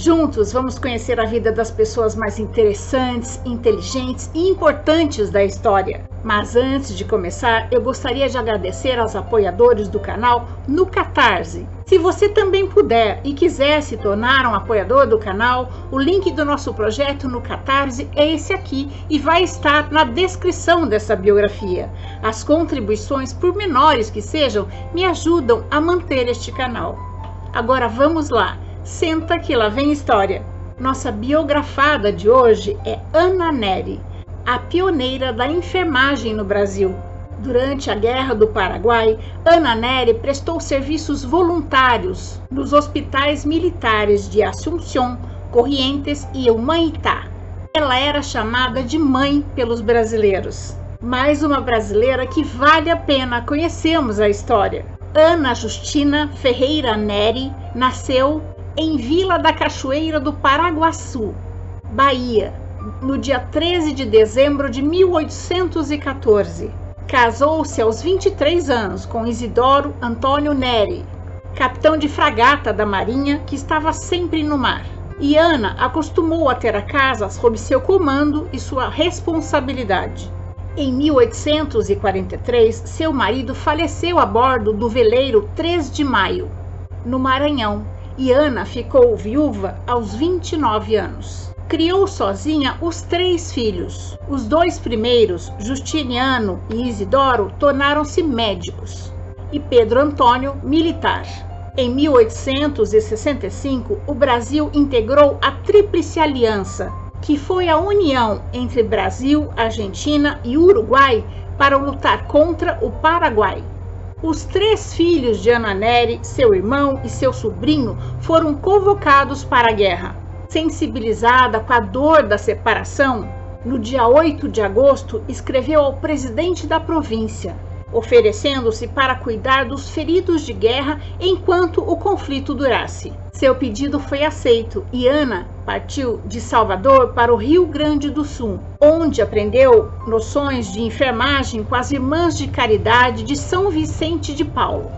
Juntos vamos conhecer a vida das pessoas mais interessantes, inteligentes e importantes da história. Mas antes de começar, eu gostaria de agradecer aos apoiadores do canal no Catarse. Se você também puder e quiser se tornar um apoiador do canal, o link do nosso projeto no Catarse é esse aqui e vai estar na descrição dessa biografia. As contribuições, por menores que sejam, me ajudam a manter este canal. Agora vamos lá! Senta que lá vem história. Nossa biografada de hoje é Ana Neri, a pioneira da enfermagem no Brasil. Durante a Guerra do Paraguai, Ana Neri prestou serviços voluntários nos hospitais militares de Assunção, Corrientes e Humaitá. Ela era chamada de mãe pelos brasileiros. Mais uma brasileira que vale a pena conhecermos a história. Ana Justina Ferreira Neri nasceu em Vila da Cachoeira do Paraguaçu, Bahia, no dia 13 de dezembro de 1814. Casou-se aos 23 anos com Isidoro Antônio Neri, capitão de fragata da Marinha que estava sempre no mar. E Ana acostumou a ter a casa sob seu comando e sua responsabilidade. Em 1843, seu marido faleceu a bordo do veleiro 3 de Maio, no Maranhão, e Ana ficou viúva aos 29 anos. Criou sozinha os três filhos. Os dois primeiros, Justiniano e Isidoro, tornaram-se médicos e Pedro Antônio, militar. Em 1865, o Brasil integrou a Tríplice Aliança, que foi a união entre Brasil, Argentina e Uruguai para lutar contra o Paraguai. Os três filhos de Ana Neri, seu irmão e seu sobrinho, foram convocados para a guerra. Sensibilizada com a dor da separação, no dia 8 de agosto, escreveu ao presidente da província, oferecendo-se para cuidar dos feridos de guerra enquanto o conflito durasse. Seu pedido foi aceito e Ana partiu de Salvador para o Rio Grande do Sul, onde aprendeu noções de enfermagem com as Irmãs de Caridade de São Vicente de Paulo.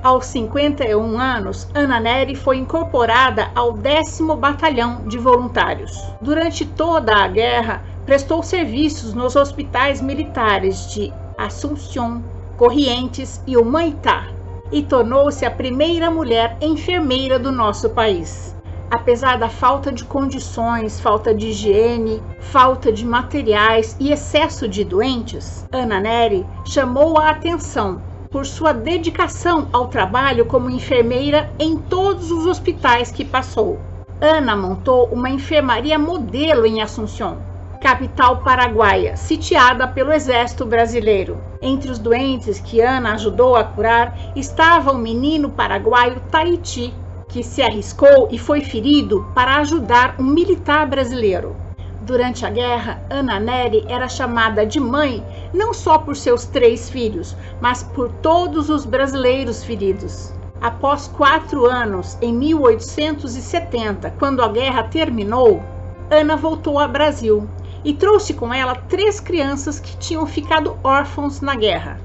Aos 51 anos, Ana Neri foi incorporada ao 10 Batalhão de Voluntários. Durante toda a guerra, prestou serviços nos hospitais militares de Assunção, Corrientes e Humaitá e tornou-se a primeira mulher enfermeira do nosso país. Apesar da falta de condições, falta de higiene, falta de materiais e excesso de doentes, Ana Neri chamou a atenção por sua dedicação ao trabalho como enfermeira em todos os hospitais que passou. Ana montou uma enfermaria modelo em Assunção, capital paraguaia, sitiada pelo exército brasileiro. Entre os doentes que Ana ajudou a curar estava o menino paraguaio Tahiti, que se arriscou e foi ferido para ajudar um militar brasileiro. Durante a guerra, Ana Neri era chamada de mãe não só por seus três filhos, mas por todos os brasileiros feridos. Após quatro anos, em 1870, quando a guerra terminou, Ana voltou ao Brasil e trouxe com ela três crianças que tinham ficado órfãos na guerra.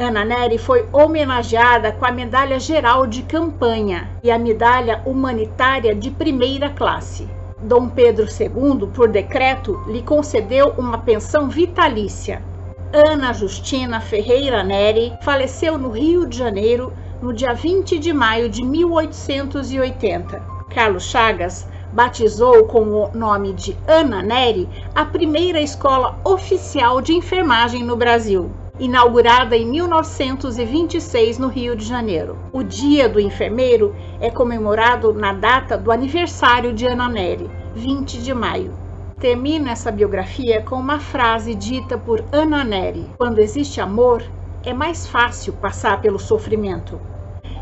Ana Neri foi homenageada com a Medalha Geral de Campanha e a Medalha Humanitária de Primeira Classe. Dom Pedro II, por decreto, lhe concedeu uma pensão vitalícia. Ana Justina Ferreira Neri faleceu no Rio de Janeiro no dia 20 de maio de 1880. Carlos Chagas batizou com o nome de Ana Neri a primeira escola oficial de enfermagem no Brasil, inaugurada em 1926 no Rio de Janeiro. O Dia do Enfermeiro é comemorado na data do aniversário de Ana Neri, 20 de maio. Termino essa biografia com uma frase dita por Ana Neri: Quando existe amor, é mais fácil passar pelo sofrimento.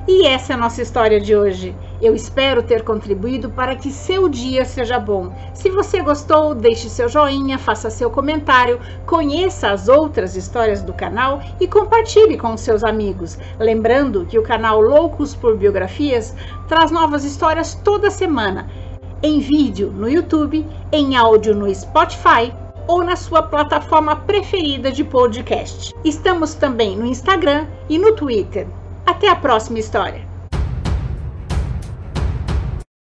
E essa é a nossa história de hoje. Eu espero ter contribuído para que seu dia seja bom. Se você gostou, deixe seu joinha, faça seu comentário, conheça as outras histórias do canal e compartilhe com seus amigos. Lembrando que o canal Loucos por Biografias traz novas histórias toda semana. em vídeo no YouTube, em áudio no Spotify ou na sua plataforma preferida de podcast. Estamos também no Instagram e no Twitter. Até a próxima história!